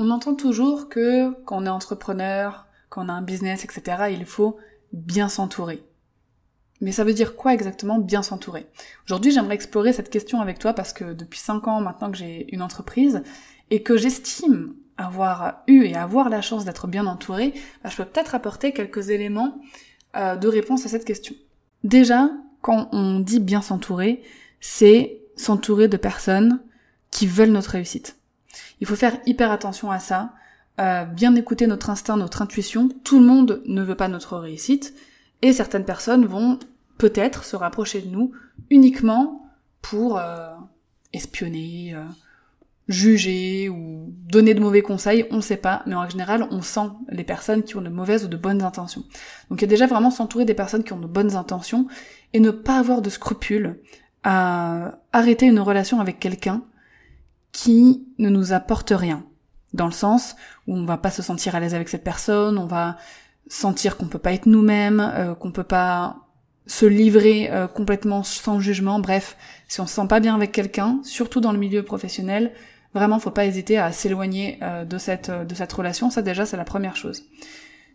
On entend toujours que quand on est entrepreneur, quand on a un business, etc., il faut bien s'entourer. Mais ça veut dire quoi exactement bien s'entourer? Aujourd'hui, j'aimerais explorer cette question avec toi parce que depuis 5 ans maintenant que j'ai une entreprise et que j'estime avoir eu et avoir la chance d'être bien entourée, bah, je peux peut-être apporter quelques éléments euh, de réponse à cette question. Déjà, quand on dit bien s'entourer, c'est s'entourer de personnes qui veulent notre réussite. Il faut faire hyper attention à ça, euh, bien écouter notre instinct, notre intuition. Tout le monde ne veut pas notre réussite, et certaines personnes vont peut-être se rapprocher de nous uniquement pour euh, espionner, euh, juger ou donner de mauvais conseils, on ne sait pas, mais en général, on sent les personnes qui ont de mauvaises ou de bonnes intentions. Donc il y a déjà vraiment s'entourer des personnes qui ont de bonnes intentions et ne pas avoir de scrupules à arrêter une relation avec quelqu'un qui ne nous apporte rien. Dans le sens où on va pas se sentir à l'aise avec cette personne, on va sentir qu'on peut pas être nous-mêmes, euh, qu'on peut pas se livrer euh, complètement sans jugement. Bref, si on se sent pas bien avec quelqu'un, surtout dans le milieu professionnel, vraiment faut pas hésiter à s'éloigner euh, de cette de cette relation. Ça déjà c'est la première chose.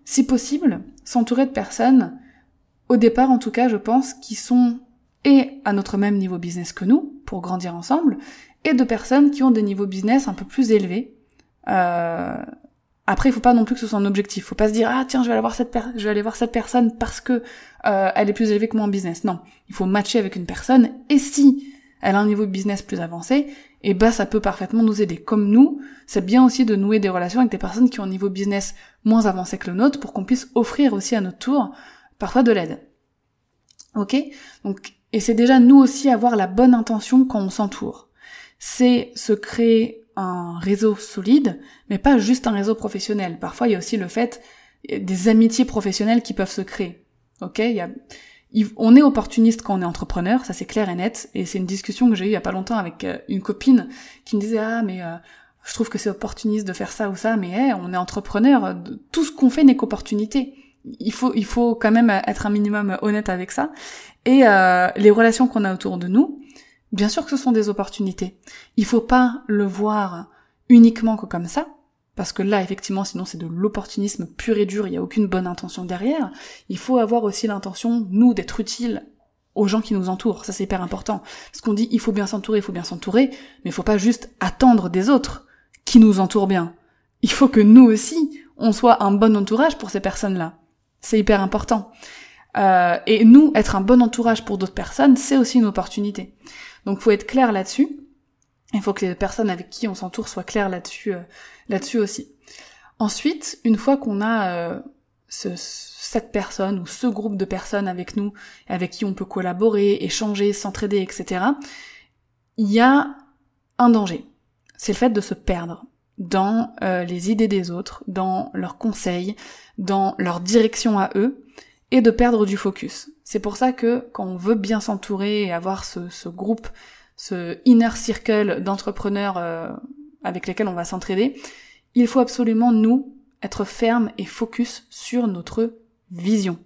Si possible, s'entourer de personnes, au départ en tout cas, je pense, qui sont et à notre même niveau business que nous, pour grandir ensemble, et de personnes qui ont des niveaux business un peu plus élevés. Euh, après, il faut pas non plus que ce soit un objectif. Faut pas se dire ah tiens je vais aller voir cette personne parce que euh, elle est plus élevée que moi en business. Non, il faut matcher avec une personne et si elle a un niveau business plus avancé, et eh ben ça peut parfaitement nous aider. Comme nous, c'est bien aussi de nouer des relations avec des personnes qui ont un niveau business moins avancé que le nôtre pour qu'on puisse offrir aussi à notre tour parfois de l'aide. Ok? Donc et c'est déjà nous aussi avoir la bonne intention quand on s'entoure c'est se créer un réseau solide, mais pas juste un réseau professionnel. Parfois, il y a aussi le fait des amitiés professionnelles qui peuvent se créer. Ok, il y a, on est opportuniste quand on est entrepreneur, ça c'est clair et net. Et c'est une discussion que j'ai eue il y a pas longtemps avec euh, une copine qui me disait ah mais euh, je trouve que c'est opportuniste de faire ça ou ça, mais on est entrepreneur, tout ce qu'on fait n'est qu'opportunité. Il faut il faut quand même être un minimum honnête avec ça. Et euh, les relations qu'on a autour de nous, Bien sûr que ce sont des opportunités. Il faut pas le voir uniquement que comme ça, parce que là, effectivement, sinon c'est de l'opportunisme pur et dur, il n'y a aucune bonne intention derrière. Il faut avoir aussi l'intention, nous, d'être utile aux gens qui nous entourent. Ça, c'est hyper important. Parce qu'on dit, il faut bien s'entourer, il faut bien s'entourer, mais il faut pas juste attendre des autres qui nous entourent bien. Il faut que nous aussi, on soit un bon entourage pour ces personnes-là. C'est hyper important. Euh, et nous, être un bon entourage pour d'autres personnes, c'est aussi une opportunité. Donc faut être clair là-dessus. Il faut que les personnes avec qui on s'entoure soient claires là-dessus, euh, là-dessus aussi. Ensuite, une fois qu'on a euh, ce, cette personne ou ce groupe de personnes avec nous, avec qui on peut collaborer, échanger, s'entraider, etc., il y a un danger. C'est le fait de se perdre dans euh, les idées des autres, dans leurs conseils, dans leur direction à eux, et de perdre du focus. C'est pour ça que quand on veut bien s'entourer et avoir ce, groupe, ce inner circle d'entrepreneurs euh, avec lesquels on va s'entraider, il faut absolument nous être ferme et focus sur notre vision,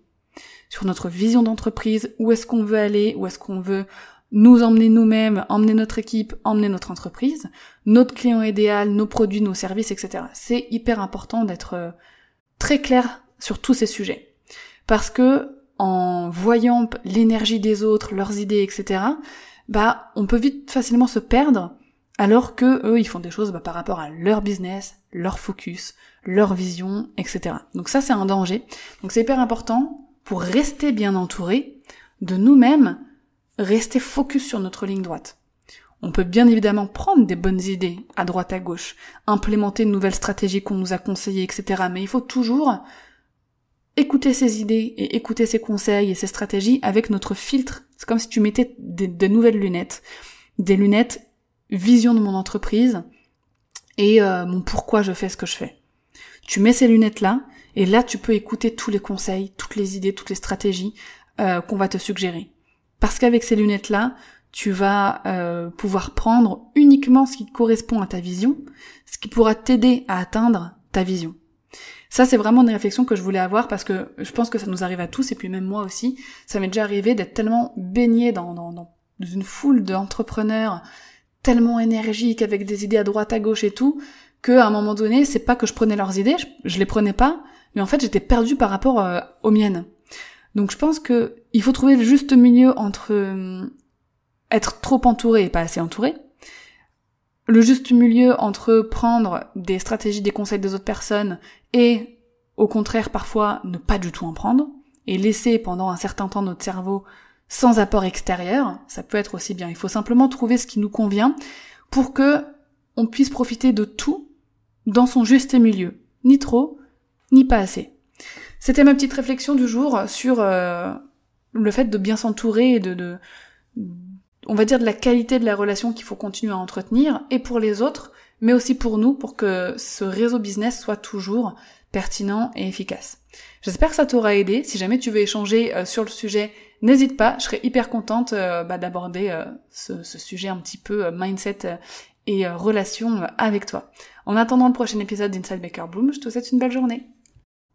sur notre vision d'entreprise, où est-ce qu'on veut aller, où est-ce qu'on veut nous emmener nous-mêmes, emmener notre équipe, emmener notre entreprise, notre client idéal, nos produits, nos services, etc. C'est hyper important d'être euh, très clair sur tous ces sujets. Parce que en voyant l'énergie des autres, leurs idées, etc., bah on peut vite facilement se perdre alors que eux ils font des choses bah, par rapport à leur business, leur focus, leur vision, etc. Donc ça c'est un danger. Donc c'est hyper important pour rester bien entouré de nous-mêmes, rester focus sur notre ligne droite. On peut bien évidemment prendre des bonnes idées à droite à gauche, implémenter une nouvelle stratégie qu'on nous a conseillées, etc. Mais il faut toujours écouter ses idées et écouter ses conseils et ses stratégies avec notre filtre. C'est comme si tu mettais des, nouvelles lunettes, des lunettes vision de mon entreprise et euh, mon pourquoi je fais ce que je fais. Tu mets ces lunettes-là, et là tu peux écouter tous les conseils, toutes les idées, toutes les stratégies euh, qu'on va te suggérer. Parce qu'avec ces lunettes-là, tu vas euh, pouvoir prendre uniquement ce qui correspond à ta vision, ce qui pourra t'aider à atteindre ta vision. Ça, c'est vraiment une réflexion que je voulais avoir parce que je pense que ça nous arrive à tous et puis même moi aussi. Ça m'est déjà arrivé d'être tellement baigné dans, dans, dans une foule d'entrepreneurs tellement énergiques avec des idées à droite, à gauche et tout, que à un moment donné, c'est pas que je prenais leurs idées, je, les prenais pas, mais en fait j'étais perdue par rapport euh, aux miennes. Donc je pense que il faut trouver le juste milieu entre euh, être trop entouré et pas assez entouré, le juste milieu entre prendre des stratégies, des conseils des autres personnes et au contraire parfois ne pas du tout en prendre et laisser pendant un certain temps notre cerveau sans apport extérieur, ça peut être aussi bien. Il faut simplement trouver ce qui nous convient pour que on puisse profiter de tout dans son juste milieu, ni trop, ni pas assez. C'était ma petite réflexion du jour sur euh, le fait de bien s'entourer et de, de, on va dire de la qualité de la relation qu'il faut continuer à entretenir, et pour les autres, mais aussi pour nous, pour que ce réseau business soit toujours pertinent et efficace. J'espère que ça t'aura aidé. Si jamais tu veux échanger euh, sur le sujet, n'hésite pas. Je serais hyper contente euh, bah, d'aborder euh, ce, sujet un petit peu mindset et relation avec toi. En attendant le prochain épisode d'Inside Baker Bloom, je te souhaite une belle journée.